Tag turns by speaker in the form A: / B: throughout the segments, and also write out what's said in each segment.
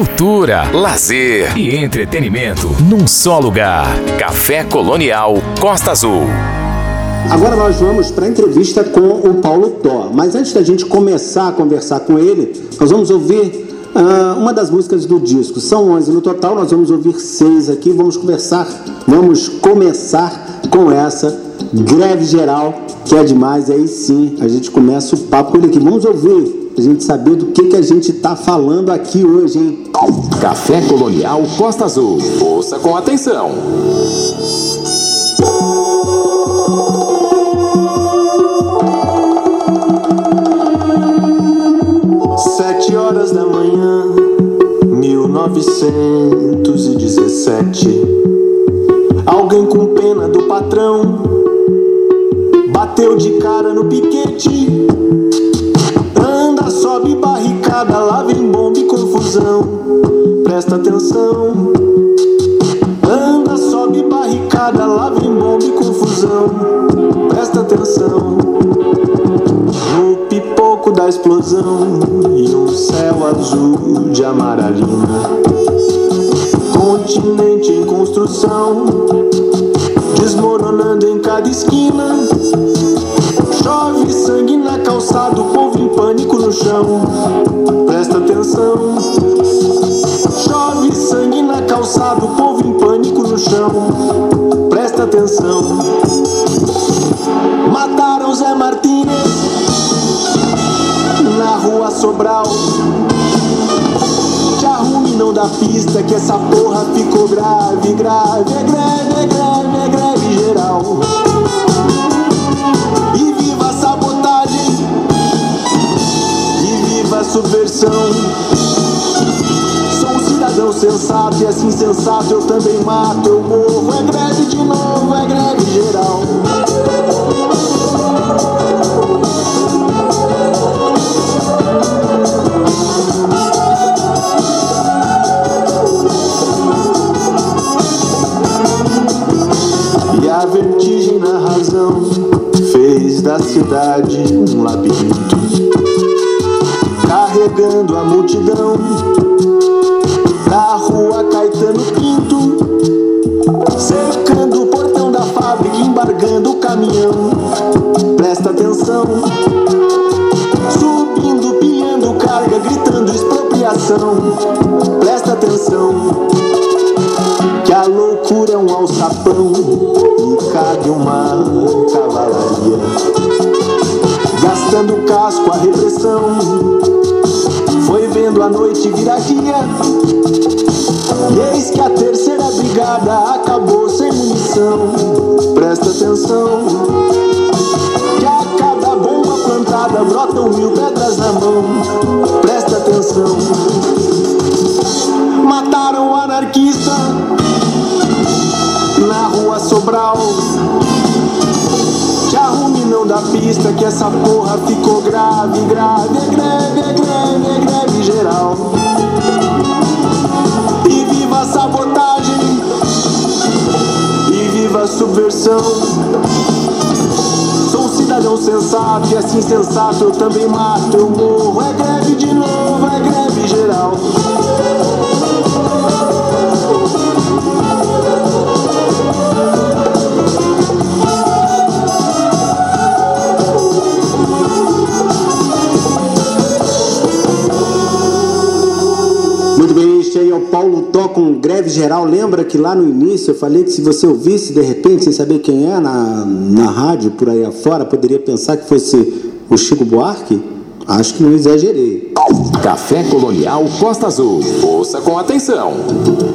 A: cultura, lazer e entretenimento num só lugar. Café Colonial Costa Azul.
B: Agora nós vamos para a entrevista com o Paulo Tó. Mas antes da gente começar a conversar com ele, nós vamos ouvir uh, uma das músicas do disco. São 11 no total, nós vamos ouvir seis aqui. Vamos conversar, vamos começar com essa greve geral, que é demais. Aí sim, a gente começa o papo com ele aqui. Vamos ouvir, a gente saber do que, que a gente está falando aqui hoje, hein?
A: Café Colonial Costa Azul. Ouça com atenção.
C: Sete horas da manhã, 1917. Alguém com pena do patrão bateu de cara no piquete. Presta atenção. Anda, sobe barricada, lá vem bomba e confusão. Presta atenção. No pipoco da explosão e um céu azul de amaralina. Continente em construção, desmoronando em cada esquina. Chove sangue na calçada, o povo em pânico no chão. Presta atenção. Chove sangue na calçada, o povo em pânico no chão. Presta atenção. Mataram Zé Martínez na rua Sobral. Te arrume não dá pista que essa porra ficou grave, grave. É greve, é greve, é greve geral. E viva a sabotagem E viva a subversão Um cidadão sensato E assim sensato eu também mato Eu morro, é greve de novo É greve geral. E a vertigem na razão fez da cidade um labirinto, carregando a multidão Presta atenção que a loucura é um alçapão e cabe uma cavalaria, gastando casco a repressão. Foi vendo a noite virar dia, e eis que a terceira brigada acabou sem munição. Presta atenção, plantada brotam mil pedras na mão. Presta atenção. Mataram o anarquista na rua Sobral. Te arrume não dá pista que essa porra ficou grave, grave. É greve, é greve, é greve geral. E viva a sabotagem, e viva a subversão. Cidadão sensato e assim sensato eu também mato, eu morro. É greve de novo, é greve geral.
B: Paulo Tó com greve geral. Lembra que lá no início eu falei que se você ouvisse de repente, sem saber quem é, na, na rádio, por aí afora, poderia pensar que fosse o Chico Buarque? Acho que não exagerei.
A: Café Colonial Costa Azul. Ouça com atenção.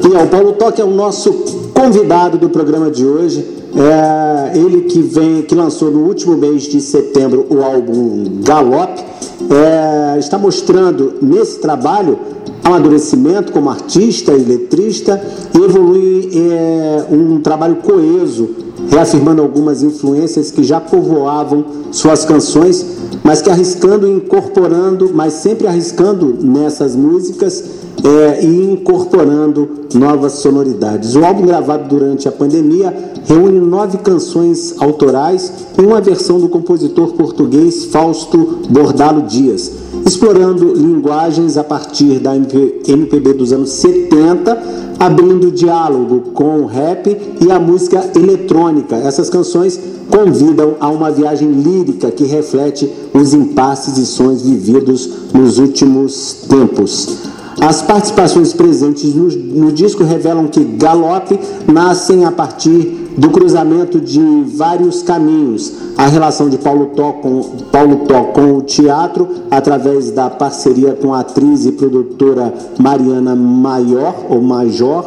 B: E o Paulo Tó que é o nosso convidado do programa de hoje. É ele que vem, que lançou no último mês de setembro o álbum Galope. É, está mostrando nesse trabalho amadurecimento como artista e letrista e evolui é, um trabalho coeso, reafirmando algumas influências que já povoavam suas canções, mas que arriscando e incorporando, mas sempre arriscando nessas músicas é, e incorporando novas sonoridades. O álbum gravado durante a pandemia reúne nove canções autorais e uma versão do compositor português Fausto Bordalo Dias, explorando linguagens a partir da MPB dos anos 70 abrindo diálogo com o rap e a música eletrônica. Essas canções convidam a uma viagem lírica que reflete os impasses e sonhos vividos nos últimos tempos. As participações presentes no, no disco revelam que Galope nascem a partir do cruzamento de vários caminhos, a relação de Paulo Tó com, Paulo Tó com o teatro, através da parceria com a atriz e produtora Mariana Maior, ou Major,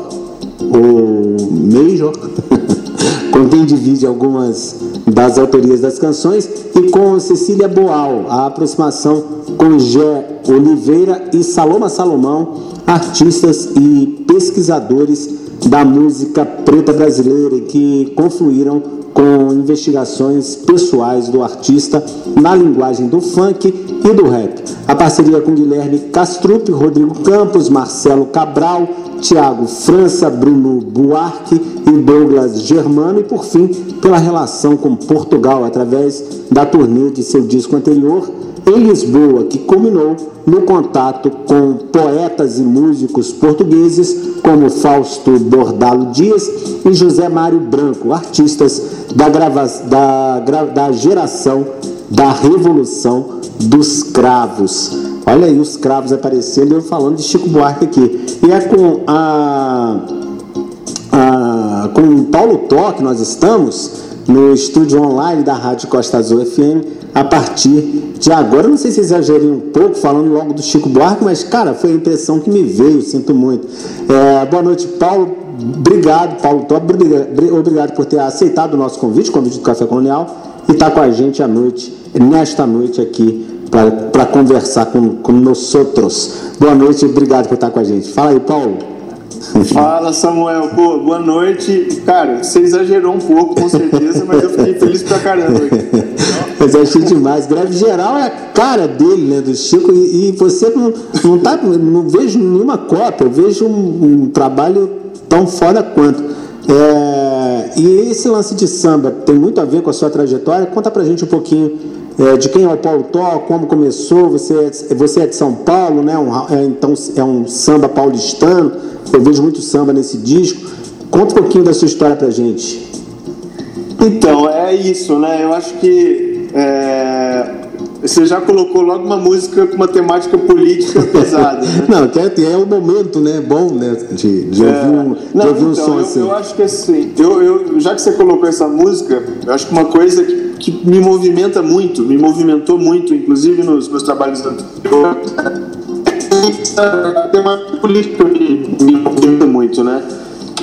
B: ou Major, quem divide algumas das autorias das canções, e com Cecília Boal, a aproximação com Gé Oliveira e Saloma Salomão, artistas e pesquisadores da música preta brasileira que confluíram com investigações pessoais do artista na linguagem do funk e do rap. A parceria com Guilherme Castrup, Rodrigo Campos, Marcelo Cabral, Tiago França, Bruno Buarque e Douglas Germano e por fim pela relação com Portugal através da turnê de seu disco anterior em Lisboa, que culminou no contato com poetas e músicos portugueses como Fausto Bordalo Dias e José Mário Branco, artistas da, grava da, da geração da Revolução dos Cravos. Olha aí os cravos aparecendo eu falando de Chico Buarque aqui. E é com a, a com o Paulo Tó que nós estamos no estúdio online da Rádio Costa Azul FM a partir de agora. não sei se exagerei um pouco falando logo do Chico Buarque, mas, cara, foi a impressão que me veio, sinto muito. É, boa noite, Paulo. Obrigado, Paulo Top. Obrigado por ter aceitado o nosso convite, o convite do Café Colonial, e estar tá com a gente à noite, nesta noite aqui, para conversar com, com nós outros. Boa noite, obrigado por estar com a gente. Fala aí, Paulo.
C: Fala Samuel, pô, boa noite. Cara, você exagerou um pouco, com certeza, mas eu fiquei feliz pra caramba.
B: mas eu achei demais. Greve geral é a cara dele, né, do Chico, e, e você não, não, tá, não vejo nenhuma cópia, eu vejo um, um trabalho tão foda quanto. É, e esse lance de samba tem muito a ver com a sua trajetória. Conta pra gente um pouquinho é, de quem é o Paulo Tó, como começou. Você é, você é de São Paulo, né? Um, é, então é um samba paulistano. Eu vejo muito samba nesse disco. Conta um pouquinho da sua história pra gente.
C: Então, é isso, né? Eu acho que é, você já colocou logo uma música com uma temática política pesada. Né?
B: não, é, é o momento, né? Bom, né? De, de
C: é,
B: ouvir um,
C: não,
B: de ouvir
C: um
B: então, som
C: eu,
B: assim.
C: Eu acho que assim, eu, eu, já que você colocou essa música, eu acho que uma coisa que, que me movimenta muito, me movimentou muito, inclusive nos meus trabalhos anteriores tem uma política que me importa muito, né?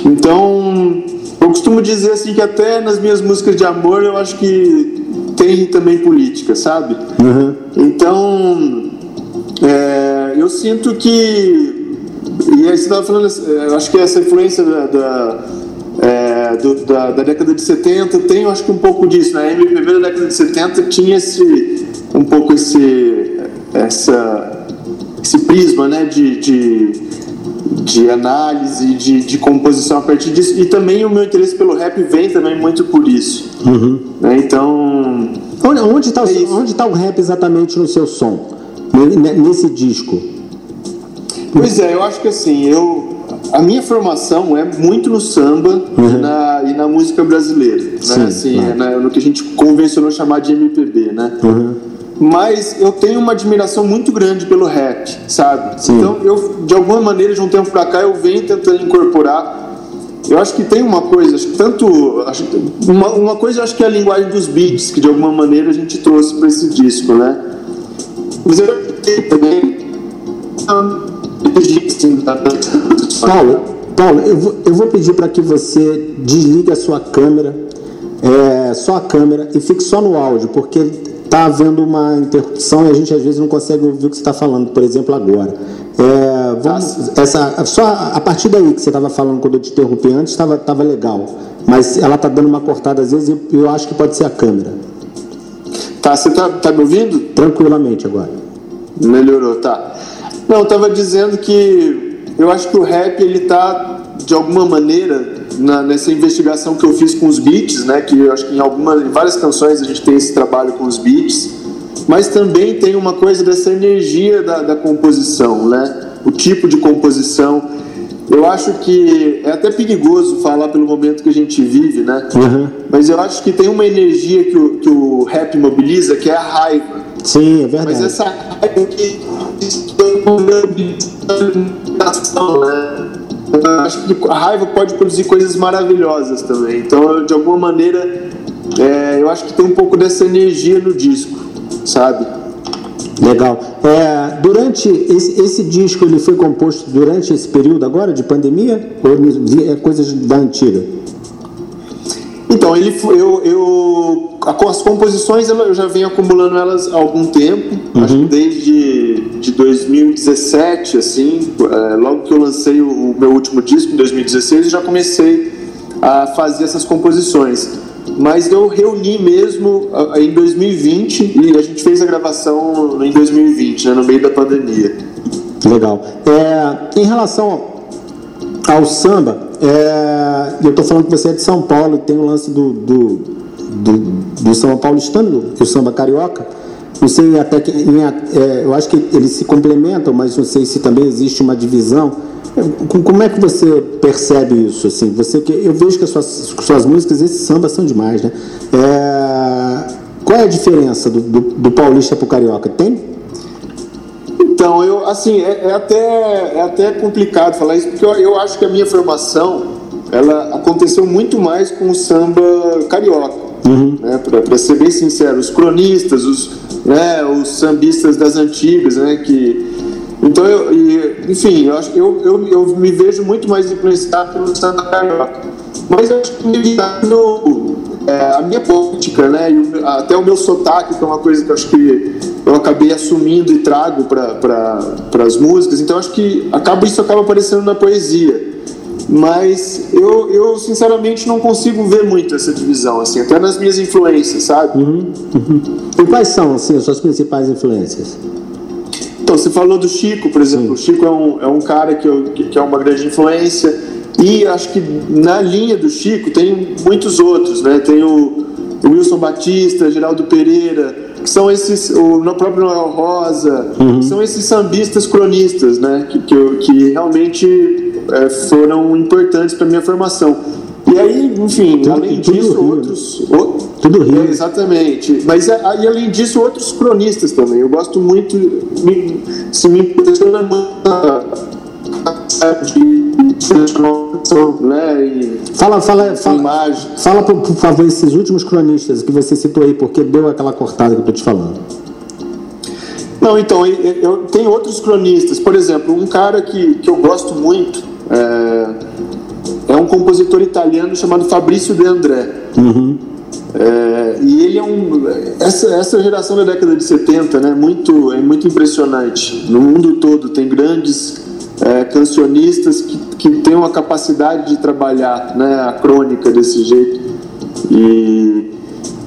C: Então, eu costumo dizer assim que até nas minhas músicas de amor eu acho que tem também política, sabe?
B: Uhum.
C: Então, é, eu sinto que. E aí você estava falando, eu acho que essa influência da, da, é, do, da, da, década de 70 tem, eu acho que um pouco disso, né? A MPB da década de 70 tinha esse, um pouco esse, essa esse prisma né, de, de, de análise, de, de composição a partir disso. E também o meu interesse pelo rap vem também muito por isso.
B: Uhum.
C: Né, então.
B: Onde está é onde tá o rap exatamente no seu som? Nesse disco?
C: Pois é, eu acho que assim, eu. A minha formação é muito no samba uhum. e, na, e na música brasileira. Né? Sim, assim, é na, no que a gente convencionou chamar de MPB, né?
B: Uhum
C: mas eu tenho uma admiração muito grande pelo rap, sabe?
B: Sim.
C: Então, eu, de alguma maneira, de um tempo pra cá, eu venho tentando incorporar. Eu acho que tem uma coisa, acho que tanto. Acho, uma, uma coisa eu acho que é a linguagem dos beats, que de alguma maneira a gente trouxe para esse disco, né? Mas eu também.
B: Paulo, Paulo eu, vou, eu vou pedir para que você desligue a sua câmera, é, só a câmera, e fique só no áudio, porque está havendo uma interrupção e a gente às vezes não consegue ouvir o que você está falando, por exemplo, agora. É, vamos, essa, só a partir daí que você estava falando quando eu te interrompi antes, estava tava legal. Mas ela está dando uma cortada às vezes e eu acho que pode ser a câmera.
C: Tá, você está tá me ouvindo?
B: Tranquilamente agora.
C: Melhorou, tá. Não, eu estava dizendo que eu acho que o rap ele tá de alguma maneira na, nessa investigação que eu fiz com os beats, né? Que eu acho que em algumas, em várias canções a gente tem esse trabalho com os beats, mas também tem uma coisa dessa energia da, da composição, né? O tipo de composição. Eu acho que é até perigoso falar pelo momento que a gente vive, né? Uhum. Mas eu acho que tem uma energia que o, que o rap mobiliza, que é a raiva.
B: Sim, é verdade.
C: Mas essa raiva que né? Eu acho que a raiva pode produzir coisas maravilhosas também. Então, de alguma maneira, é, eu acho que tem um pouco dessa energia no disco, sabe?
B: Legal. É, durante esse, esse, disco ele foi composto durante esse período agora de pandemia ou é coisas da antiga?
C: Então ele eu, eu as composições eu já venho acumulando elas há algum tempo, uhum. acho que desde de 2017 assim, é, logo que eu lancei o, o meu último disco em 2016 eu já comecei a fazer essas composições mas eu reuni mesmo em 2020 e a gente fez a gravação em 2020, né, no meio da pandemia.
B: Legal. É, em relação ao samba, é, eu estou falando que você é de São Paulo tem o lance do, do, do, do São Paulistano, o samba carioca. Não sei até que. Em, é, eu acho que eles se complementam, mas não sei se também existe uma divisão. Como é que você percebe isso? Assim, você eu vejo que as suas, suas músicas, esses sambas são demais, né? É, qual é a diferença do, do, do paulista para o carioca? Tem?
C: Então, eu, assim, é, é, até, é até complicado falar isso, porque eu, eu acho que a minha formação ela aconteceu muito mais com o samba carioca. Uhum. Né? Para ser bem sincero, os cronistas, os, né, os sambistas das antigas, né, que então, eu, e, enfim, eu, acho, eu, eu, eu me vejo muito mais influenciado pelo Santa Carioca. Mas eu acho que no, é, a minha política, né, o, até o meu sotaque, que é uma coisa que eu acho que eu acabei assumindo e trago para pra, as músicas, então acho que acaba, isso acaba aparecendo na poesia. Mas eu, eu, sinceramente, não consigo ver muito essa divisão, assim, até nas minhas influências, sabe?
B: Uhum, uhum. E quais são, assim, as suas principais influências?
C: Então, você falou do Chico, por exemplo. Sim. O Chico é um, é um cara que, eu, que é uma grande influência. E acho que na linha do Chico tem muitos outros, né? Tem o, o Wilson Batista, Geraldo Pereira, que são esses, o próprio Noel Rosa, uhum. são esses sambistas cronistas, né? Que, que, que realmente é, foram importantes para minha formação. E aí, enfim, tudo, além tudo disso, Rio, outros. Né? O,
B: tudo Rio.
C: É, exatamente. Mas é, e além disso, outros cronistas também. Eu gosto muito. Me, se me impressiona muito né, e
B: fala, fala, fala, fala por, por, favor esses últimos cronistas que você citou aí, porque deu aquela cortada que eu estou te falando.
C: Não, então, eu, eu, tem outros cronistas, por exemplo, um cara que, que eu gosto muito, é, é um compositor italiano chamado Fabrício De André. Uhum. É, e ele é um. Essa, essa geração da década de 70 né, muito, é muito impressionante. No mundo todo tem grandes é, cancionistas que, que têm uma capacidade de trabalhar né, a crônica desse jeito. E,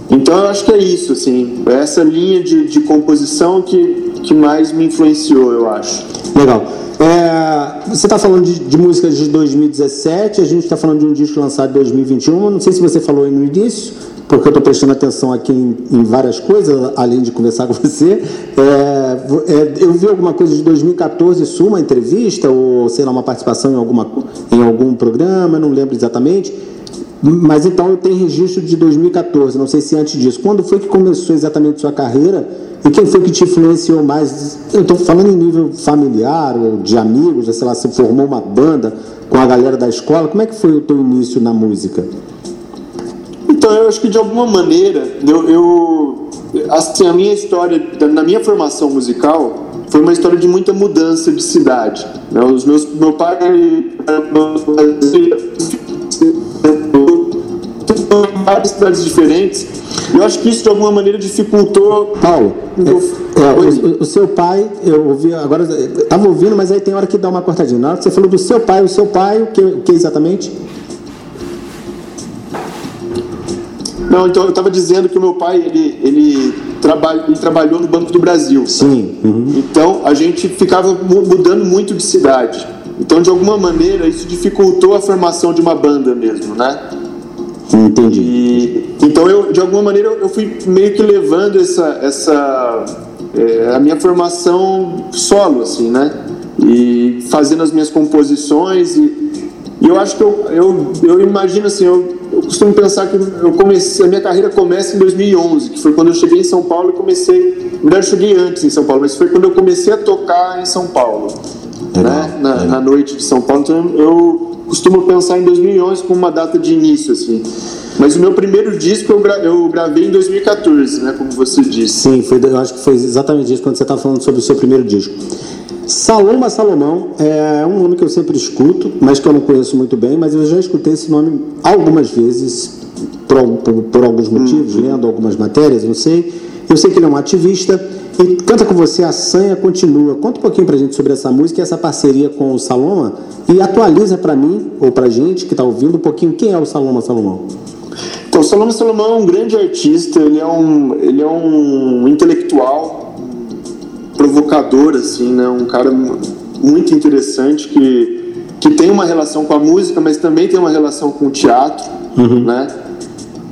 C: então eu acho que é isso, assim, é essa linha de, de composição que, que mais me influenciou, eu acho.
B: Legal. É, você está falando de, de, músicas de 2017, a gente está falando de um disco lançado em 2021. Não sei se você falou aí no início, porque eu estou prestando atenção aqui em, em, várias coisas, além de conversar com você. É, é, eu vi alguma coisa de 2014 sua, uma entrevista, ou sei lá, uma participação em, alguma, em algum programa, não lembro exatamente. Mas então eu tenho registro de 2014, não sei se antes disso. Quando foi que começou exatamente sua carreira? E quem foi que te influenciou mais? Eu estou falando em nível familiar, ou de amigos, sei lá, você formou uma banda com a galera da escola. Como é que foi o teu início na música?
C: Então, eu acho que de alguma maneira, eu, eu assim, a minha história, na minha formação musical, foi uma história de muita mudança de cidade. Né? Os meus, meu pai várias cidades diferentes eu acho que isso de alguma maneira dificultou.
B: Paulo, é, é, o, o, seu pai, eu ouvi, agora estava ouvindo, mas aí tem hora que dá uma cortadinha. Na hora que você falou do seu pai, o seu pai, o que, o que exatamente?
C: Não, então eu estava dizendo que o meu pai ele, ele, trabalha, ele trabalhou no Banco do Brasil.
B: Sim.
C: Uhum. Então a gente ficava mudando muito de cidade. Então, de alguma maneira, isso dificultou a formação de uma banda mesmo, né?
B: Entendi.
C: E, então, eu, de alguma maneira, eu fui meio que levando essa, essa é, a minha formação solo, assim, né? E fazendo as minhas composições e, e eu acho que eu, eu, eu imagino assim, eu, eu costumo pensar que eu comecei, a minha carreira começa em 2011, que foi quando eu cheguei em São Paulo e comecei, na verdade eu cheguei antes em São Paulo, mas foi quando eu comecei a tocar em São Paulo, né? Na, na noite de São Paulo, então eu costumo pensar em 2011 como uma data de início, assim. Mas o meu primeiro disco eu, gra eu gravei em 2014, né? Como você disse.
B: Sim, foi, eu acho que foi exatamente isso quando você estava falando sobre o seu primeiro disco. Saloma Salomão é um nome que eu sempre escuto, mas que eu não conheço muito bem, mas eu já escutei esse nome algumas vezes, por, por, por alguns motivos, uhum. lendo algumas matérias, não sei. Eu sei que ele é um ativista e canta com você A Sanha Continua. Conta um pouquinho pra gente sobre essa música e essa parceria com o Saloma e atualiza para mim, ou pra gente que está ouvindo, um pouquinho quem é o Saloma Salomão.
C: Então, Salomão Salomão é um grande artista, ele é um, ele é um intelectual, provocador, assim, né? Um cara muito interessante que, que tem uma relação com a música, mas também tem uma relação com o teatro, uhum. né?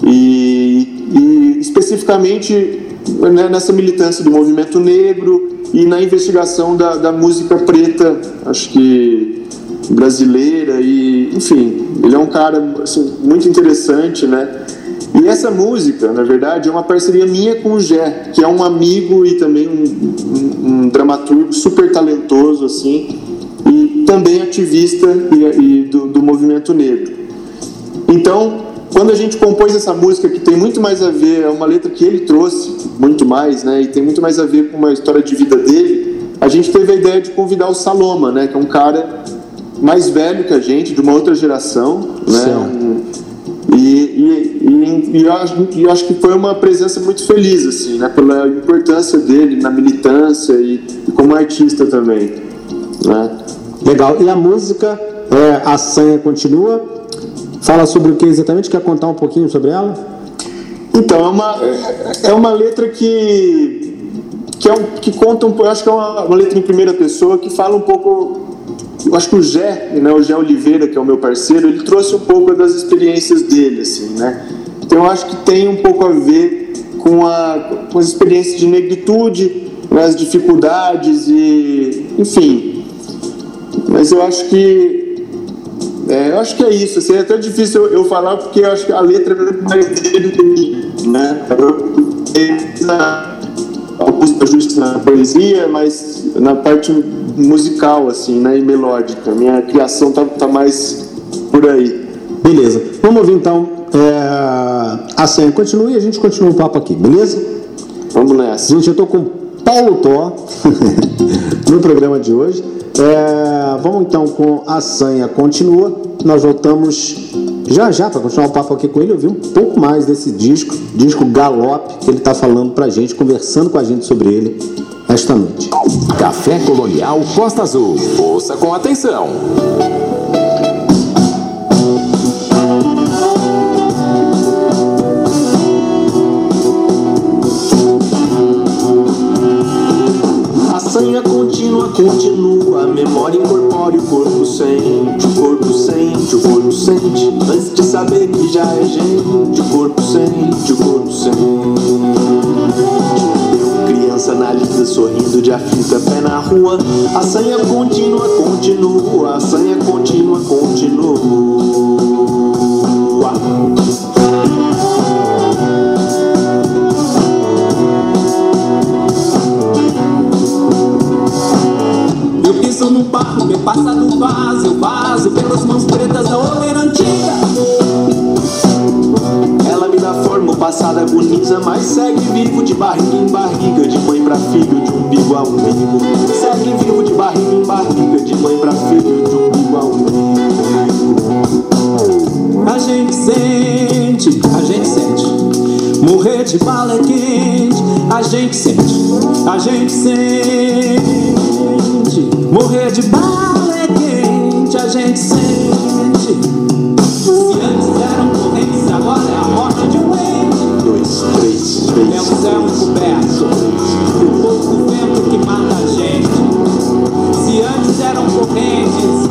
C: E, e especificamente né, nessa militância do movimento negro e na investigação da, da música preta, acho que brasileira e enfim ele é um cara assim, muito interessante né e essa música, na verdade, é uma parceria minha com o Gé, que é um amigo e também um, um, um dramaturgo super talentoso, assim, e também ativista e, e do, do movimento negro. Então, quando a gente compôs essa música, que tem muito mais a ver, é uma letra que ele trouxe, muito mais, né, e tem muito mais a ver com uma história de vida dele, a gente teve a ideia de convidar o Saloma, né, que é um cara mais velho que a gente, de uma outra geração, né, e, e, e, eu acho, e eu acho que foi uma presença muito feliz, assim, né? Pela importância dele na militância e, e como artista também, né?
B: Legal. E a música, é, A Sanha Continua, fala sobre o que exatamente? Quer contar um pouquinho sobre ela?
C: Então, é uma, é uma letra que, que, é um, que conta um pouco, acho que é uma, uma letra em primeira pessoa que fala um pouco eu acho que o Gé, né, o Gé Oliveira, que é o meu parceiro, ele trouxe um pouco das experiências dele, assim, né? Então eu acho que tem um pouco a ver com, a, com as experiências de negritude, né, as dificuldades e, enfim. Mas eu acho que é, eu acho que é isso. Assim, é até difícil eu, eu, falar porque eu acho que a letra é dele, né? Eu, alguns ajustes na poesia, mas na parte musical, assim, né? E melódica. Minha criação tá, tá mais por aí.
B: Beleza. Vamos ouvir então é, a senha. Continue e a gente continua o papo aqui, beleza?
C: Vamos nessa.
B: Gente, eu tô com Paulo Tó no programa de hoje. É, vamos então com a senha continua. Nós voltamos já já para continuar o papo aqui com ele. Eu vi um pouco mais desse disco, disco Galope, que ele está falando para gente, conversando com a gente sobre ele esta noite.
A: Café Colonial Costa Azul. Ouça com atenção.
D: A sanha contínua continua, a memória incorpora o corpo sente, o corpo sente, o corpo sente, antes de saber que já é gente, o corpo sente, o corpo sente criança na lida sorrindo de aflita, pé na rua. A sanha contínua, continua, a sanha contínua, continua. Barro, meu passado vaso, eu vaso pelas mãos pretas da oleira antiga forma, o passado agoniza, mas segue vivo de barriga em barriga, de mãe pra filho, de umbigo a umbigo. Segue vivo de barriga em barriga, de mãe pra filho, de umbigo a umbigo. A gente sente, a gente sente. Morrer de bala é quente, a gente sente, a gente sente. Morrer de barro é quente, a gente sente. Se antes eram correntes, agora é a morte de um ente. Dois, três, três. É o céu um coberto. O pouco vento que mata a gente. Se antes eram correntes.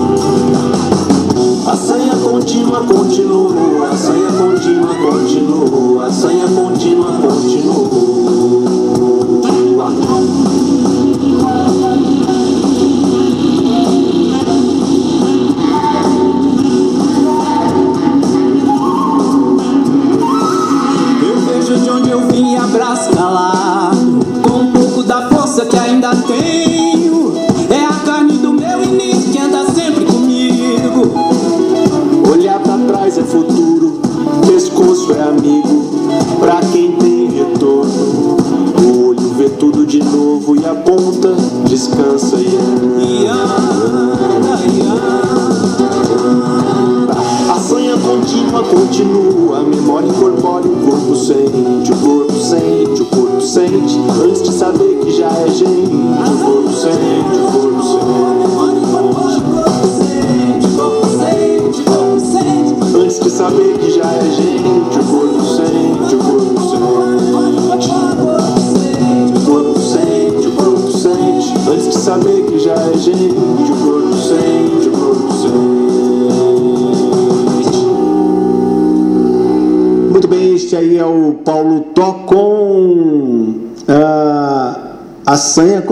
B: A sanha contínua continua, a sanha contínua continua, a sanha contínua delante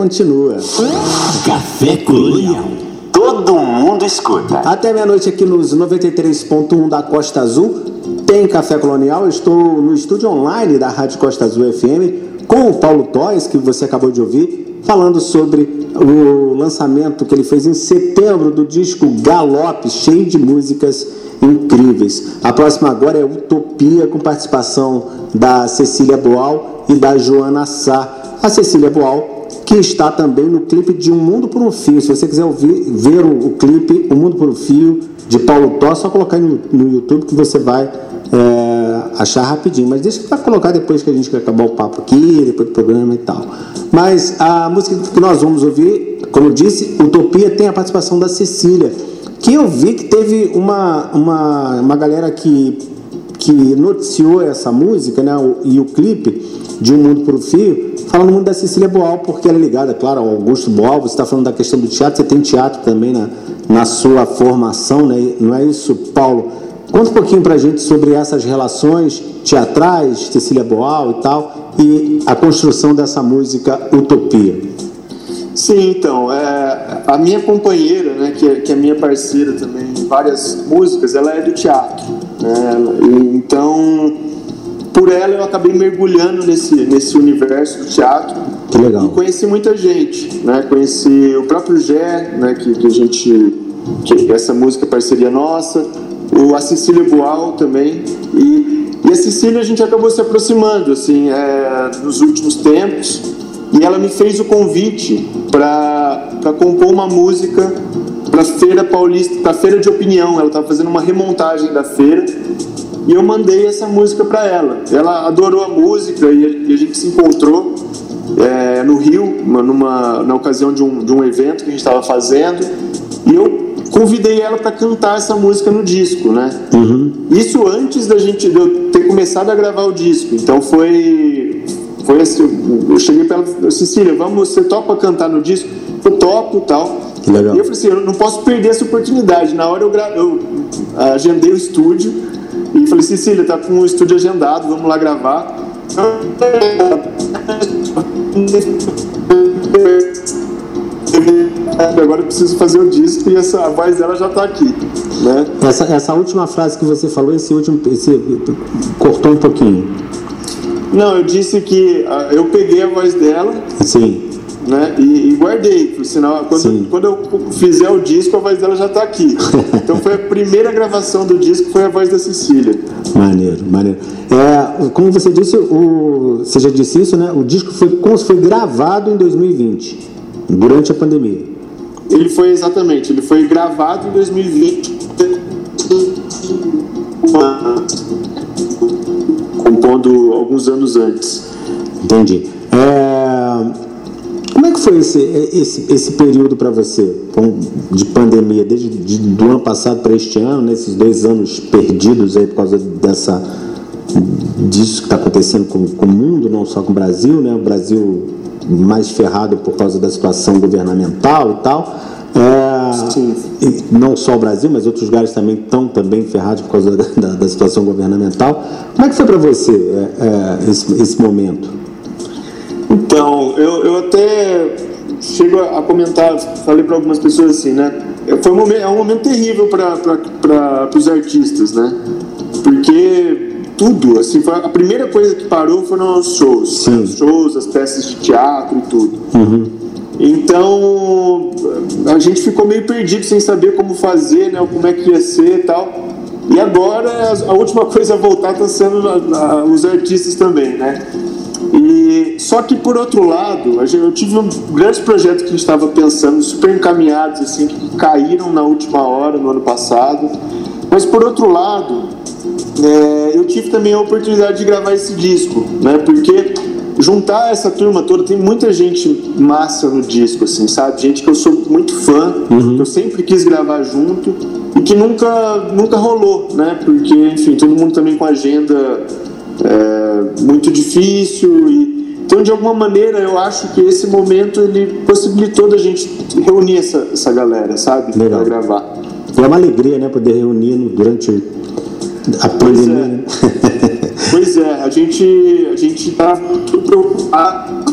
B: Continua.
A: Café Colonial. Todo mundo escuta.
B: Até meia-noite aqui nos 93.1 da Costa Azul tem Café Colonial. Estou no estúdio online da Rádio Costa Azul FM com o Paulo Toys, que você acabou de ouvir, falando sobre o lançamento que ele fez em setembro do disco Galope, cheio de músicas incríveis. A próxima agora é Utopia, com participação da Cecília Boal e da Joana Sá. A Cecília Boal que está também no clipe de Um Mundo por um Fio. Se você quiser ouvir, ver o, o clipe Um Mundo por um Fio de Paulo Tó, só colocar no, no YouTube que você vai é, achar rapidinho. Mas deixa para colocar depois que a gente acabar o papo aqui, depois do programa e tal. Mas a música que nós vamos ouvir, como eu disse, Utopia tem a participação da Cecília, que eu vi que teve uma, uma, uma galera que, que noticiou essa música né, e o clipe de Um Mundo por um Fio, falando muito da Cecília Boal, porque ela é ligada, claro, ao Augusto Boal. Você está falando da questão do teatro, você tem teatro também na, na sua formação, né? não é isso, Paulo? Conta um pouquinho pra gente sobre essas relações teatrais, Cecília Boal e tal, e a construção dessa música Utopia.
C: Sim, então, é, a minha companheira, né, que é, que é minha parceira também em várias músicas, ela é do teatro. Né, então, por ela eu acabei mergulhando nesse, nesse universo do teatro.
B: Que legal.
C: E conheci muita gente, né, conheci o próprio Gé, né, que, que a gente, que essa música é parceria nossa, o, a Cecília Boal também, e, e a Cecília a gente acabou se aproximando, assim, é, nos últimos tempos, e ela me fez o convite para compor uma música para a Feira Paulista, para a Feira de Opinião. Ela estava fazendo uma remontagem da feira e eu mandei essa música para ela. Ela adorou a música e a, gente se encontrou é, no Rio, uma- numa, na ocasião de um, de um evento que a gente estava fazendo, e eu convidei ela para cantar essa música no disco, né? Isso antes da gente de eu ter começado a gravar o disco. Então foi foi assim, eu cheguei para ela, Cecília, vamos, você topa cantar no disco? Eu topo, tal.
B: Legal.
C: E eu falei assim, eu não posso perder essa oportunidade. Na hora eu, gra- eu agendei o estúdio e falei, Cecília, tá com o estúdio agendado, vamos lá gravar. Agora eu preciso fazer o disco e essa, a voz dela já tá aqui, né?
B: Essa, essa última frase que você falou, esse último, esse, cortou um pouquinho.
C: Não, eu disse que ah, eu peguei a voz dela
B: Sim,
C: né? E, e guardei, por sinal,
B: Sim.
C: quando, quando eu fizer o disco, a voz dela já está aqui. Então foi a primeira gravação do disco, foi a voz da Cecília.
B: maneiro, maneiro. É, como você disse, o, você já disse isso, né? O disco foi, foi gravado em 2020, durante a pandemia.
C: Ele foi exatamente, ele foi gravado em 2020, compondo alguns anos antes.
B: Entendi. É, como é que foi esse, esse, esse período para você de pandemia, desde de- do ano passado para este ano, nesses dois anos perdidos aí por causa dessa disso que está acontecendo com, com o mundo, não só com o Brasil, né? O Brasil mais ferrado por causa da situação governamental e tal. É, não só o Brasil, mas outros lugares também estão também ferrados por causa da, da- da situação governamental. Como é que foi para você é, é, esse, esse momento?
C: Então, eu, eu até chego a comentar, falei para algumas pessoas assim, né? Foi um momento, é um momento terrível para os artistas, né? Porque tudo, assim, a primeira coisa que parou foram os shows. Os shows, as peças de teatro e tudo. Então, a gente ficou meio perdido sem saber como fazer, né? Como é que ia ser e tal. E agora, a- a última coisa a voltar está sendo a- a- os artistas também, né? E, só que, por outro lado, gente- eu tive um, grandes projetos que a gente estava pensando, super encaminhados, assim, que caíram na última hora, no ano passado. Mas, por outro lado, é, eu tive também a oportunidade de gravar esse disco, né? Porque juntar essa turma toda, tem muita gente massa no disco, assim, sabe? Gente que eu sou muito fã, que eu sempre quis gravar junto e que nunca, nunca rolou, né? Porque, enfim, todo mundo também com agenda é, muito difícil e então de alguma maneira eu acho que esse momento ele possibilitou da gente reunir essa, essa galera, sabe?
B: Legal.
C: Pra gravar.
B: E é uma alegria, né, poder reunir no- durante a pandemia.
C: é.
B: né?
C: Pois é, a gente a gente tá muito preocupado.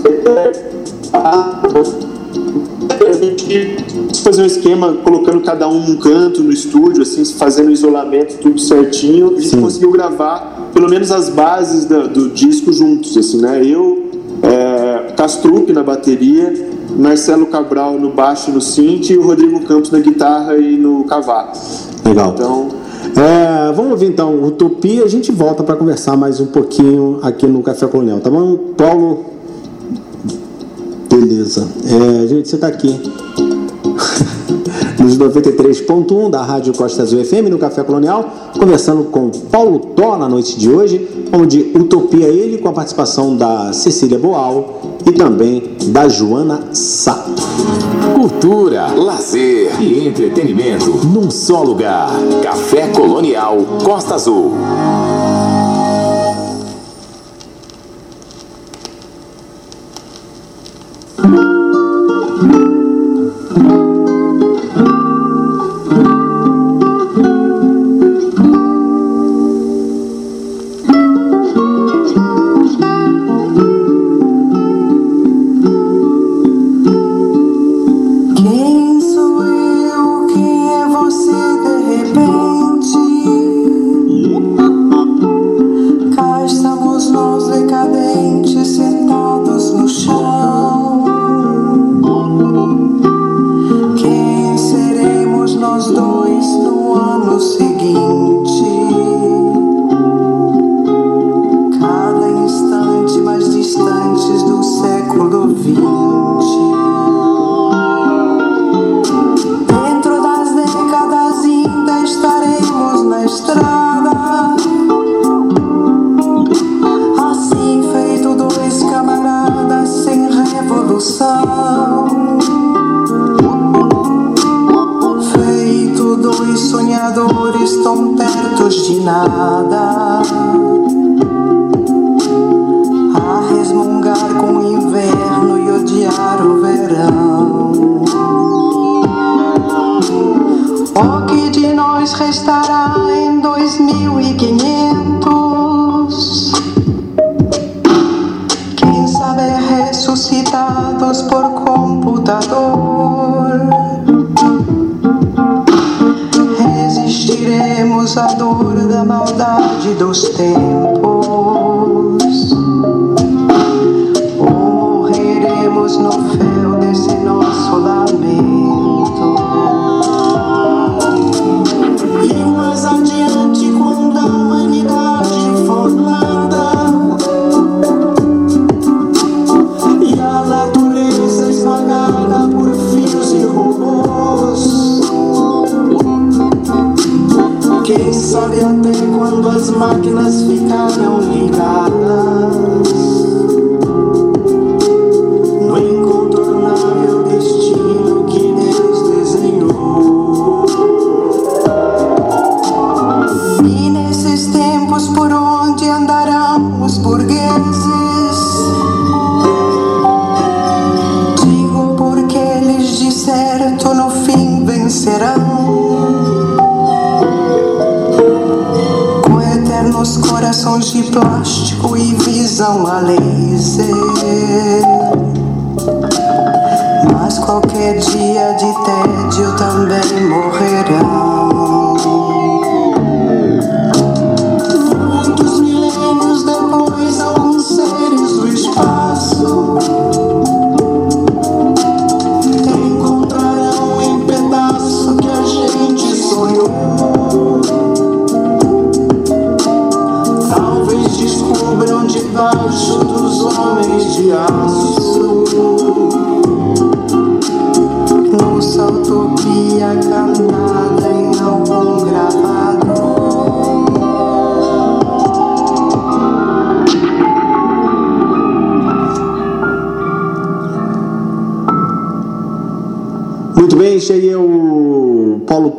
C: Gente fazer um esquema colocando cada um num canto no estúdio, assim, fazendo isolamento tudo certinho. A gente
B: Sim.
C: conseguiu gravar pelo menos as bases da- do disco juntos, assim, né? Eu, é, Castrup na bateria, Marcelo Cabral no baixo e no synth e o Rodrigo Campos na guitarra e no cavaco.
B: Legal.
C: Então,
B: É, vamos ouvir então Utopia. A gente volta para conversar mais um pouquinho aqui no Café Colonial, tá bom? Paulo. Beleza. É, gente, você tá aqui. Nos 93.1 da Rádio Costa Azul FM no Café Colonial, conversando com Paulo Tó na noite de hoje, onde Utopia ele com a participação da Cecília Boal e também da Joana Sá.
A: Cultura, lazer e entretenimento num só lugar. Café Colonial Costa Azul.
E: Ressuscitados por computador? Resistiremos à dor da maldade dos tempos? Morreremos no as máquinas ficarão ligadas e visão a laser. Mas qualquer dia de tédio também morrerão.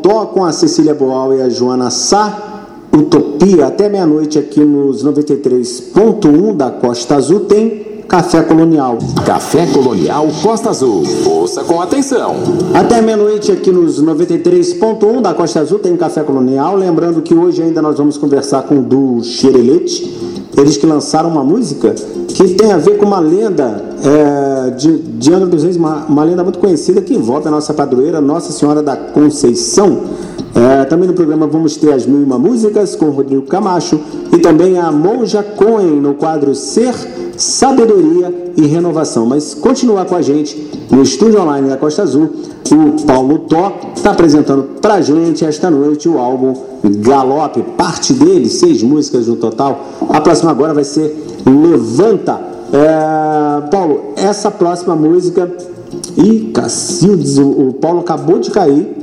B: Com a Cecília Boal e a Joana Sá. Utopia, até meia-noite aqui nos 93.1 da Costa Azul tem Café Colonial.
A: Café Colonial Costa Azul. Ouça com atenção.
B: Até meia-noite aqui nos 93.1 da Costa Azul tem Café Colonial. Lembrando que hoje ainda nós vamos conversar com o Du Xerelete. Eles que lançaram uma música que tem a ver com uma lenda é, de, Angra dos Reis, uma, uma lenda muito conhecida que envolve a nossa padroeira, Nossa Senhora da Conceição. É, também no programa vamos ter as mil e uma músicas com Rodrigo Camacho e também a Monja Cohen no quadro Ser, Sabedoria e Renovação. Mas continua com a gente no estúdio online da Costa Azul. O Paulo Tó está apresentando pra gente esta noite o álbum Galope, parte dele, seis músicas no total. A próxima agora vai ser Levanta. É, Paulo, essa próxima música. Ih, Cacildes, o, o Paulo acabou de cair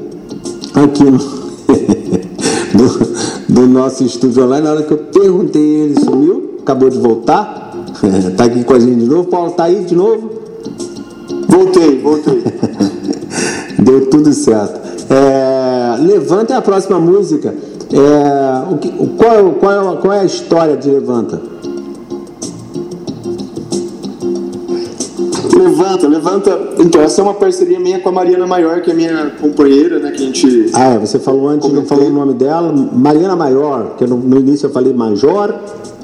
B: aqui no, do, do, nosso estúdio online. Na hora que eu perguntei, ele sumiu, acabou de voltar. tá aqui com a gente de novo. Paulo, tá aí de novo?
C: Voltei, voltei.
B: Deu tudo certo. É, Levanta é a próxima música. É, o que, qual, qual, qual é a história de Levanta?
C: Levanta, levanta. Então, essa é uma parceria minha com a Mariana Maior, que é minha companheira, né? Que a gente.
B: Ah, é, você falou antes, não falou o nome dela. Mariana Maior, que no, no início eu falei Major,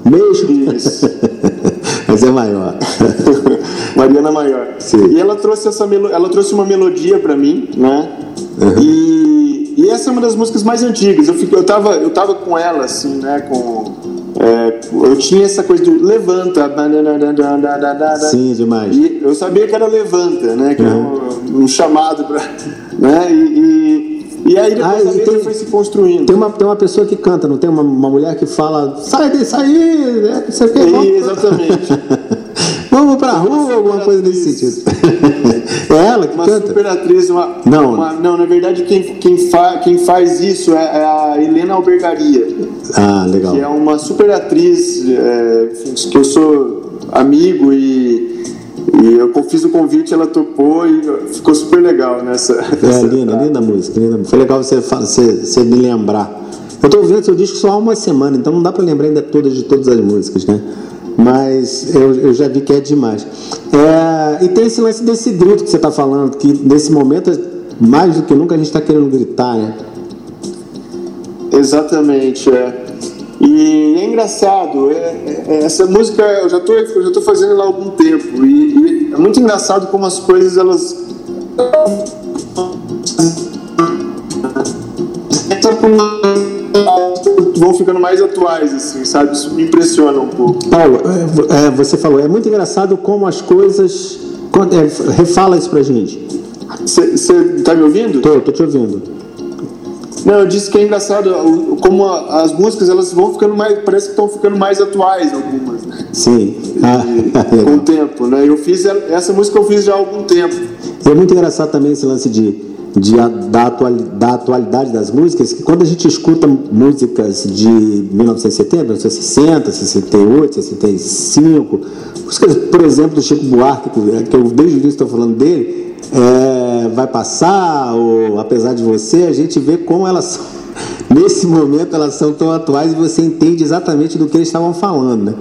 B: mesmo.
C: Isso.
B: Mas é maior.
C: Mariana Maior.
B: Sim.
C: E ela trouxe, essa melo... ela trouxe uma melodia para mim, né? Uhum. E... e essa é uma das músicas mais antigas. Eu, eu, tava... eu tava com ela, assim, né? Com é, eu tinha essa coisa do levanta.
B: Sim, demais.
C: E eu sabia que era levanta, né? Que uhum. era um, um chamado para. Né? E, e, e, aí depois ah, letra tem, foi se construindo.
B: Tem uma, tem uma pessoa que canta, não tem uma, uma mulher que fala, sai disso aí, né? Você quer,
C: Exatamente.
B: Vamos pra rua, alguma coisa nesse sentido. é ela que
C: uma
B: canta?
C: super atriz, uma,
B: não.
C: Uma, não, na verdade quem, quem, fa, quem faz isso é, é a Helena Albergaria.
B: Ah, legal.
C: Que é uma super atriz é, que eu sou amigo e, e eu fiz o convite, ela topou e ficou super legal nessa.
B: É, linda, linda música. Linda. Foi legal você, você, você me lembrar. Eu estou ouvindo seu disco só há uma semana, então não dá para lembrar ainda todas de todas as músicas, né? Mas eu, eu já vi que é demais. É, e tem esse lance desse grito que você está falando, que nesse momento, mais do que nunca, a gente está querendo gritar, né?
C: Exatamente, é. E é engraçado, é, é, essa música eu já estou eu já tô fazendo ela há algum tempo, e, e é muito engraçado como as coisas elas vão ficando mais atuais, assim, sabe? Isso me impressiona um pouco.
B: Paulo, é, é você falou, é muito engraçado como as coisas. É, refala isso pra gente.
C: Você tá me ouvindo?
B: Tô, tô te ouvindo.
C: Não, eu disse que é engraçado como as músicas elas vão ficando mais, parece que estão ficando mais atuais algumas, né?
B: Sim.
C: Ah, com o tempo, né? Eu fiz essa música eu fiz já há algum tempo.
B: E é muito engraçado também esse lance de de, da, atual, da atualidade das músicas, que quando a gente escuta músicas de 1970, 1960, 68, 65, músicas, por exemplo, do Chico Buarque, que eu desde o início estou falando dele, é, vai passar, ou apesar de você, a gente vê como elas são, nesse momento elas são tão atuais e você entende exatamente do que eles estavam falando, né?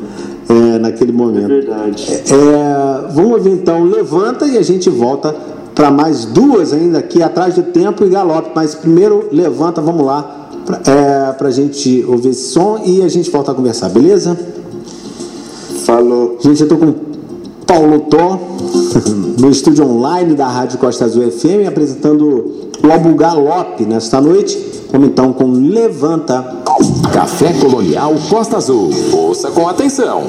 B: É, naquele momento.
C: É verdade.
B: É, vamos ouvir então Levanta e a gente volta para mais duas ainda aqui atrás do tempo e galope. Mas primeiro levanta, vamos lá, para é, a gente ouvir esse som e a gente volta a conversar, beleza?
C: Falou.
B: Gente, eu tô com Paulo Tó no estúdio online da Rádio Costa Azul FM apresentando o álbum Galope nesta noite. Vamos então com Levanta.
A: Café Colonial Costa Azul. Ouça com atenção.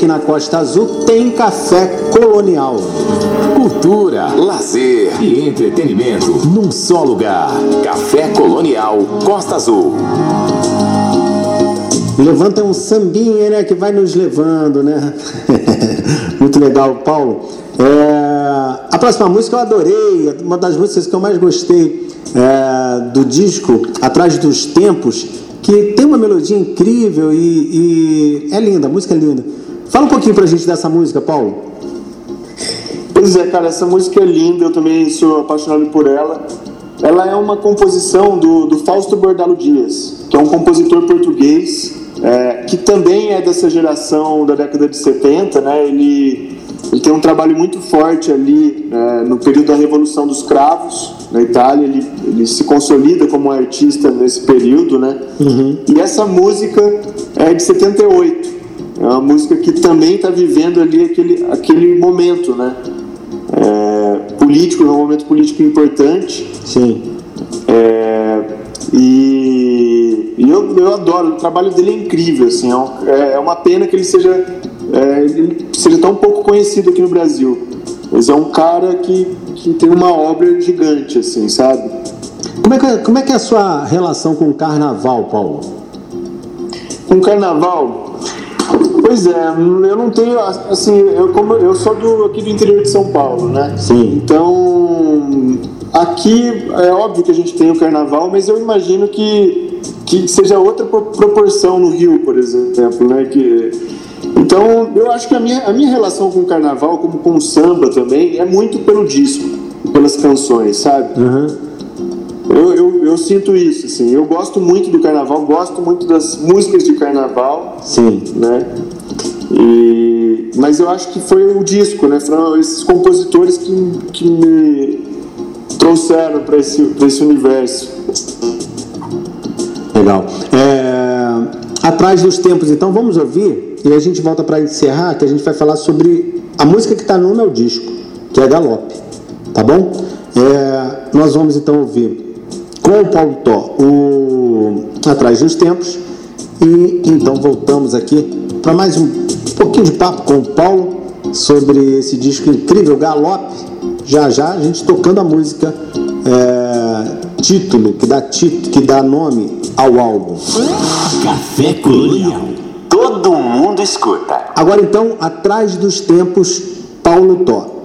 B: Aqui na Costa Azul tem café colonial.
A: Cultura, lazer e entretenimento num só lugar. Café Colonial Costa Azul.
B: Levanta um sambinha, né? Que vai nos levando, né? Muito legal, Paulo. É, a próxima música eu adorei, uma das músicas que eu mais gostei é, do disco, Atrás dos Tempos, que tem uma melodia incrível e, e é linda, a música é linda. Fala um pouquinho pra gente dessa música, Paulo.
C: Pois é, cara, essa música é linda, eu também sou apaixonado por ela. Ela é uma composição do, do Fausto Bordalo Dias, que é um compositor português, é, que também é dessa geração da década de 70, né? Ele, ele tem um trabalho muito forte ali é, no período da Revolução dos Cravos, na Itália, ele, ele se consolida como artista nesse período, né? E essa música é de 78, é uma música que também está vivendo ali aquele, aquele momento, né? É, político, é um momento político importante.
B: Sim.
C: É, e e eu, eu adoro, o trabalho dele é incrível, assim, é, um- é- é uma pena que ele seja, é, ele seja tão pouco conhecido aqui no Brasil. Mas é um cara que, que tem uma obra gigante, assim, sabe?
B: Como é, que, como é que é a sua relação com o carnaval, Paulo?
C: Com carnaval, pois é, eu não tenho, assim, eu, como, eu sou do, aqui do interior de São Paulo, né?
B: Sim.
C: Então, aqui é óbvio que a gente tem o carnaval, mas eu imagino que, que seja outra pro- proporção no Rio, por exemplo, né? Que, então, eu acho que a minha, a minha relação com o carnaval, como com o samba também, é muito pelo disco, pelas canções, sabe? Eu, eu, eu sinto isso, assim. Eu gosto muito do carnaval, gosto muito das músicas de carnaval,
B: Sim.
C: né? E, mas eu acho que foi o disco, né? Foram esses compositores que, que me trouxeram para esse, pra esse universo.
B: Legal. É, Atrás dos tempos, então vamos ouvir e a gente volta para encerrar, que a gente vai falar sobre a música que está no meu disco, que é Galope, tá bom? É, nós vamos então ouvir com o Paulo Tó o Atrás dos Tempos e então voltamos aqui para mais um pouquinho de papo com o Paulo sobre esse disco incrível Galope. Já já a gente tocando a música é, título que dá título, que dá nome ao álbum.
A: Café Colonial. Todo mundo escuta.
B: Agora então, atrás dos tempos, Paulo Tó.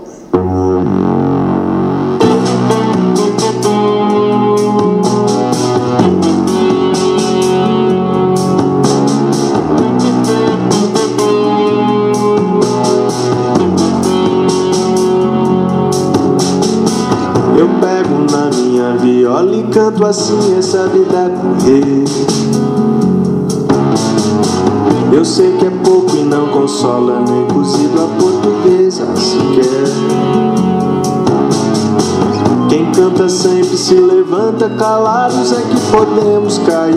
C: Calados é que podemos cair.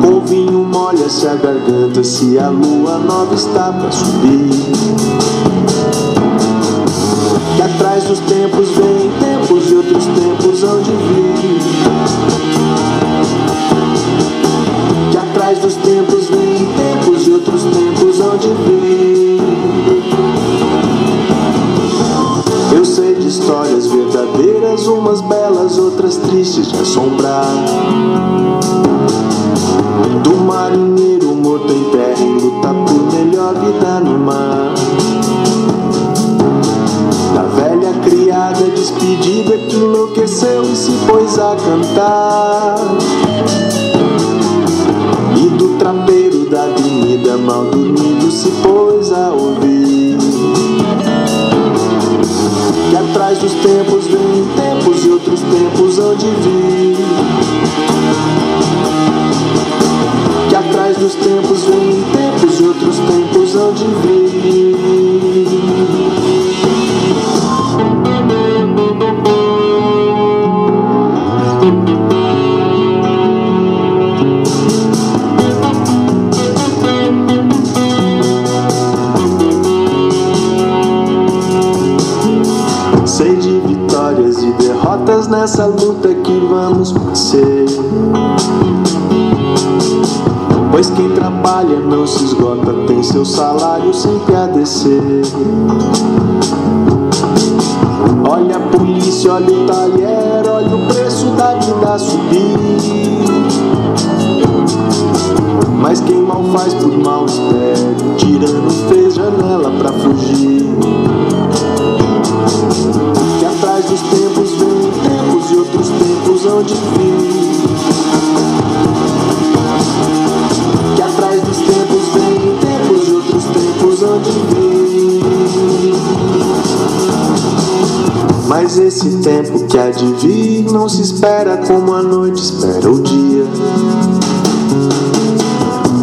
C: Com vinho molha-se a garganta, se a lua nova está pra subir. Que atrás dos tempos vem tempos e outros tempos hão de vir. Que atrás dos tempos umas belas, outras tristes de assombrar. Do marinheiro morto em terra em luta por melhor vida no mar. Da velha criada despedida que enlouqueceu e se pôs a cantar. E do trapeiro da avenida mal dormindo se pôs a ouvir. Que atrás dos tempos vem tempos e outros tempos hão de vir. Que atrás dos tempos vem tempos e outros tempos hão de nessa luta que vamos vencer. Pois quem trabalha não se esgota, tem seu salário sempre a descer. Olha a polícia, olha o talher, olha o preço da vida subir. Mas quem mal faz por mal espera, o tirano fez janela pra fugir. Que atrás dos Que atrás dos tempos vem tempos e outros tempos hão de vir. Mas esse tempo que há de vir não se espera como a noite espera o dia.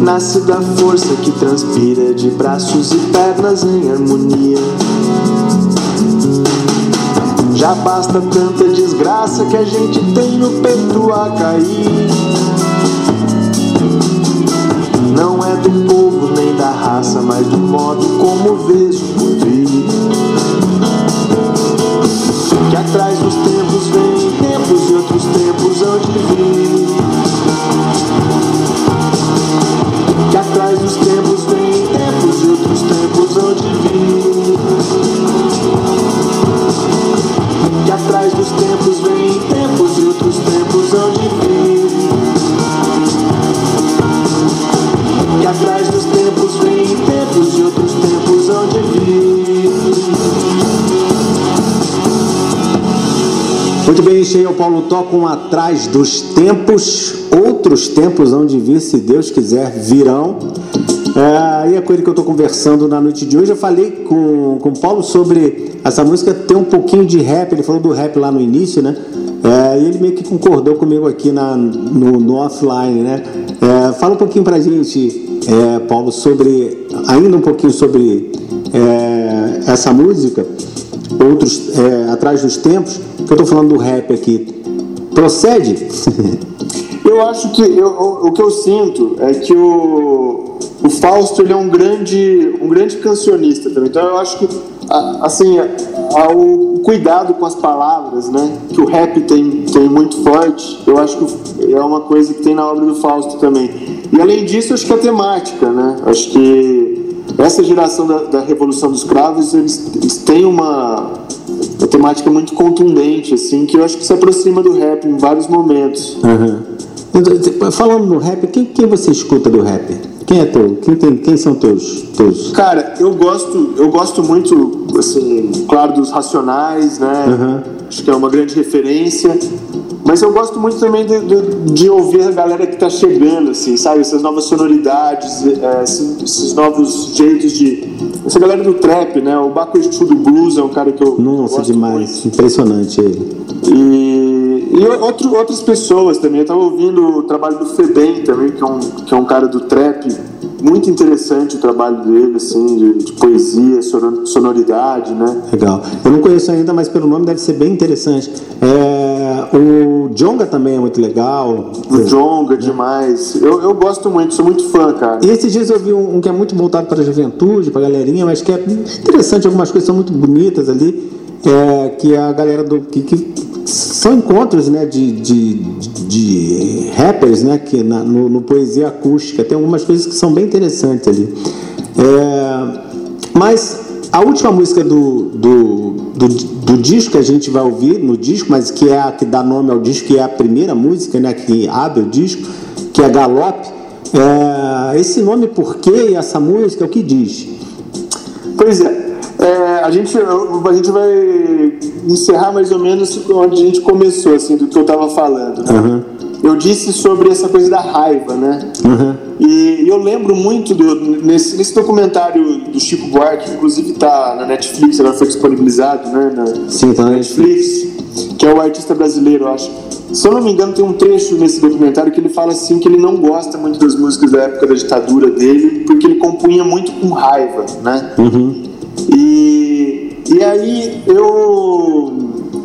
C: Nasce da força que transpira de braços e pernas em harmonia. Já basta tanta desgraça que a gente tem no peito a cair.
B: Tó com Atrás dos Tempos. Outros tempos hão de vir, se Deus quiser, virão. É, e com ele que eu estou conversando na noite de hoje. Eu falei com, com o Paulo sobre essa música ter um pouquinho de rap. Ele falou do rap lá no início, né? É, e ele meio que concordou comigo aqui na, no, no offline, né? É, fala um pouquinho pra gente, é, Paulo, sobre. Ainda um pouquinho sobre é, essa música, outros é, atrás dos tempos, que eu estou falando do rap aqui. Procede?
F: Eu acho que eu, o, o que eu sinto é que o, o Fausto ele é um grande, um grande cancionista também. Então eu acho que a- assim a- a- o cuidado com as palavras, né, que o rap tem, tem muito forte, eu acho que é uma coisa que tem na obra do Fausto também. E além disso, acho que a temática, né, acho que essa geração da, da Revolução dos Cravos eles, eles têm uma uma temática muito contundente, assim, que eu acho que se aproxima do rap em vários momentos.
B: Então, Falando no rap, quem, quem você escuta do rap? Quem é teu? Quem, tem, quem são teus? teus?
F: Cara, eu gosto, eu gosto muito, assim, claro, dos Racionais, né?
B: Uhum.
F: Acho que é uma grande referência.
C: Mas eu gosto muito também de, de, de ouvir a galera que tá chegando, assim, sabe? Essas novas sonoridades, é, esses, esses, novos jeitos de. Essa galera do trap, né? O Baco Exu do Blues é um cara que eu.
B: Nossa,
C: gosto
B: demais.
C: Muito.
B: Impressionante ele.
C: E, e outro, outras pessoas também. Eu tava ouvindo o trabalho do Febem também, que é um, que é um cara do trap muito interessante o trabalho dele, assim, de, de, poesia, sonoridade, né?
B: Legal. Eu não conheço ainda, mas pelo nome deve ser bem interessante. É, o Jonga também é muito legal.
C: O Jonga, demais. Eu, eu gosto muito, sou muito fã, cara.
B: E esses dias eu vi um, um que é muito voltado para a juventude, para a galerinha, mas que é interessante, algumas coisas são muito bonitas ali. É, que é a galera do. Que, que são encontros né, de, de, de rappers né, que na, no, no, poesia acústica. Tem algumas coisas que são bem interessantes ali. É, mas a última música do, do, do, do, disco que a gente vai ouvir no disco, mas que é a que dá nome ao disco, que é a primeira música né, que abre o disco, que é Galope. É, esse nome por quê e essa música, o que diz?
C: Pois é, é, a, gente, a gente vai encerrar mais ou menos onde a gente começou, assim, do que eu estava falando. Né? Uhum. Eu disse sobre essa coisa da raiva, né? Uhum. E, eu lembro muito do, nesse, nesse documentário do Chico Buarque, que inclusive está na Netflix, agora foi disponibilizado, né? Na,
B: Sim, tá na
C: Netflix, que é o artista brasileiro, eu acho. Se eu não me engano, tem um trecho nesse documentário que ele fala assim que ele não gosta muito das músicas da época da ditadura dele, porque ele compunha muito com raiva, né? Uhum. E, e aí eu,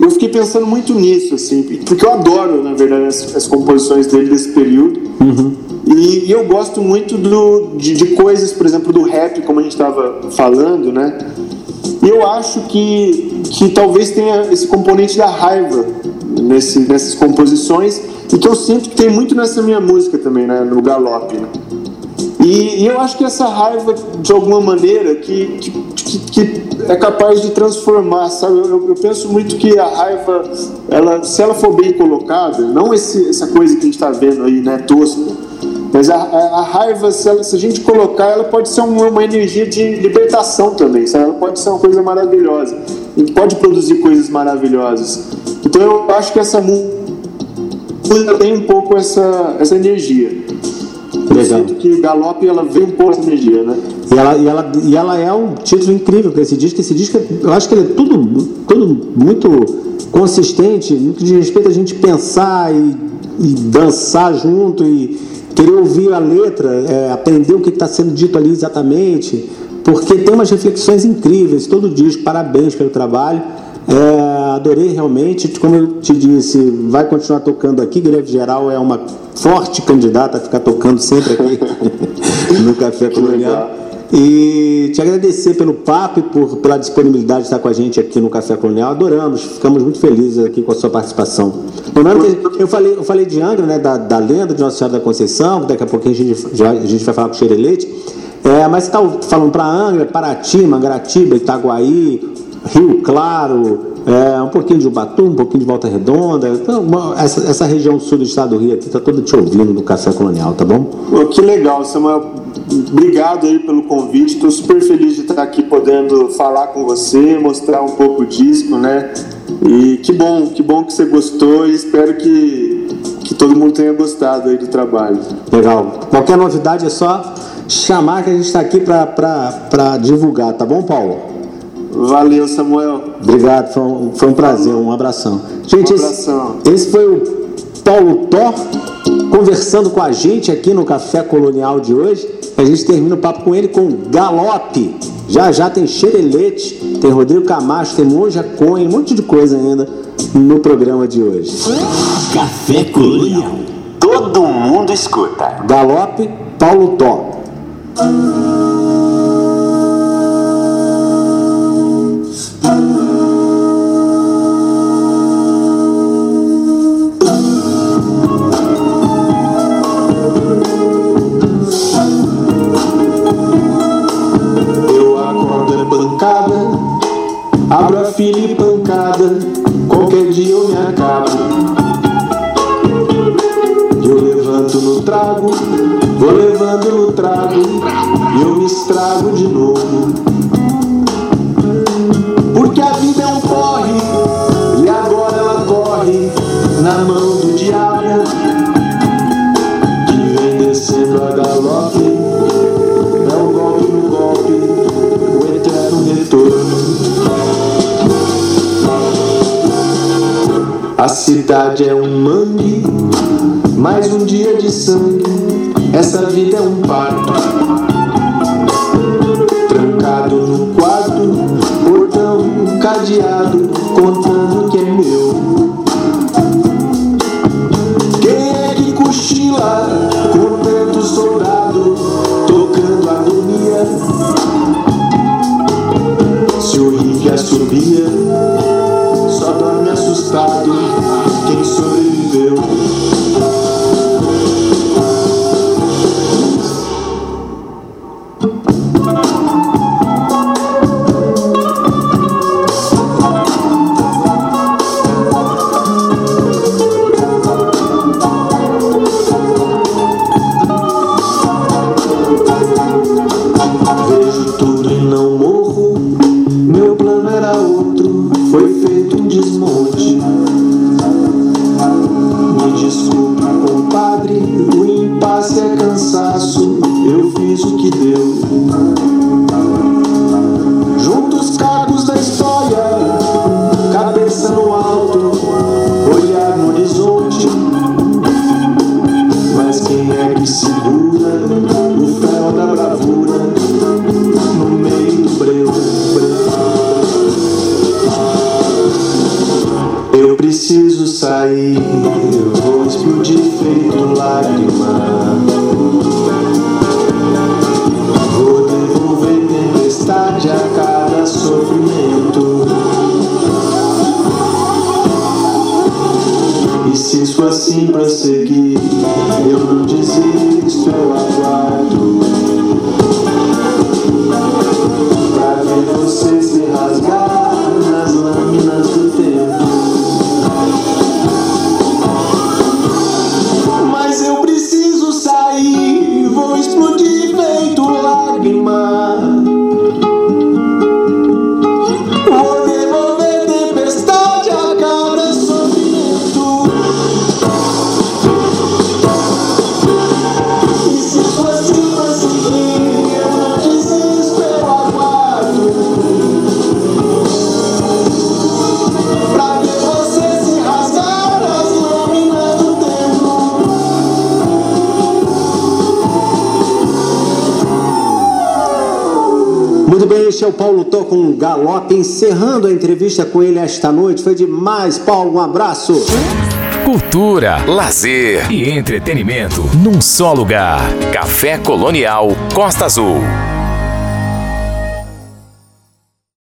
C: eu fiquei pensando muito nisso, assim, porque eu adoro, na verdade, as, as composições dele desse período. Uhum. E, e, eu gosto muito do, de, de, coisas, por exemplo, do rap, como a gente estava falando, né? E eu acho que, que talvez tenha esse componente da raiva nesse, nessas composições e que eu sinto que tem muito nessa minha música também, né? No galope, né? E, e, eu acho que essa raiva, de alguma maneira, que, que, que, é capaz de transformar, sabe? Eu, eu, penso muito que a raiva, ela, se ela for bem colocada, não esse, essa coisa que a gente está vendo aí, né, tosca, mas a, a, a raiva, se, ela, se, a gente colocar, ela pode ser uma, uma, energia de libertação também, sabe? Ela pode ser uma coisa maravilhosa. A gente pode produzir coisas maravilhosas. Então eu acho que essa música tem um pouco essa, essa energia. Eu sinto que Galope ela vem um pouco essa energia, né?
B: E ela, e, ela, e ela é um título incrível para esse disco. Esse disco, eu acho que ele é tudo, tudo muito consistente, muito de respeito a gente pensar e, e dançar junto e querer ouvir a letra, é, aprender o que está sendo dito ali exatamente, porque tem umas reflexões incríveis, todo disco, parabéns pelo trabalho. É, adorei realmente, como eu te disse, vai continuar tocando aqui. Greve Geral é uma forte candidata a ficar tocando sempre aqui no Café Colonial. E te agradecer pelo papo e por, pela disponibilidade de estar com a gente aqui no Café Colonial. Adoramos, ficamos muito felizes aqui com a sua participação. Lembrando que eu falei, eu falei de Angra, né, da, da lenda de Nossa Senhora da Conceição, daqui a pouquinho a gente, já, a gente vai falar com o Xerelete. É, mas está falando para Angra, Paraty, Mangaratiba, Itaguaí, Rio Claro, é, um pouquinho de Ubatuba, um pouquinho de Volta Redonda. Então, essa, essa, região sul do estado do Rio aqui está toda te ouvindo no Café Colonial, tá bom?
C: Que legal, Samuel. Obrigado aí pelo convite. Estou super feliz de estar aqui podendo falar com você, mostrar um pouco o disco, né? E que bom, que bom que você gostou e espero que, que todo mundo tenha gostado aí do trabalho.
B: Legal. Qualquer novidade é só chamar que a gente está aqui para divulgar, tá bom, Paulo?
C: Valeu, Samuel.
B: Obrigado, foi um, foi um prazer, um abração. Gente,
C: um abração.
B: Esse, esse foi o Paulo Thor conversando com a gente aqui no Café Colonial de hoje. A gente termina o papo com ele com Galope. Já já tem Xerelete, tem Rodrigo Camacho, tem Monja Coen, um monte de coisa ainda no programa de hoje.
A: Café Colonial. Todo mundo escuta.
B: Galope, Paulo Thor.
D: Abro a filha e pancada, qualquer dia eu me acabo. Eu levanto no trago, vou levando no trago, e eu me estrago de novo. Porque a vida é um corre, e agora ela corre
C: na mão do diabo. A cidade é um mangue, mais um dia de sangue. Essa vida é um parto. Trancado no quarto, portão cadeado.
B: encerrando a entrevista com ele esta noite. Foi demais, Paulo. Um abraço.
A: Cultura, lazer e entretenimento num só lugar. Café Colonial Costa Azul.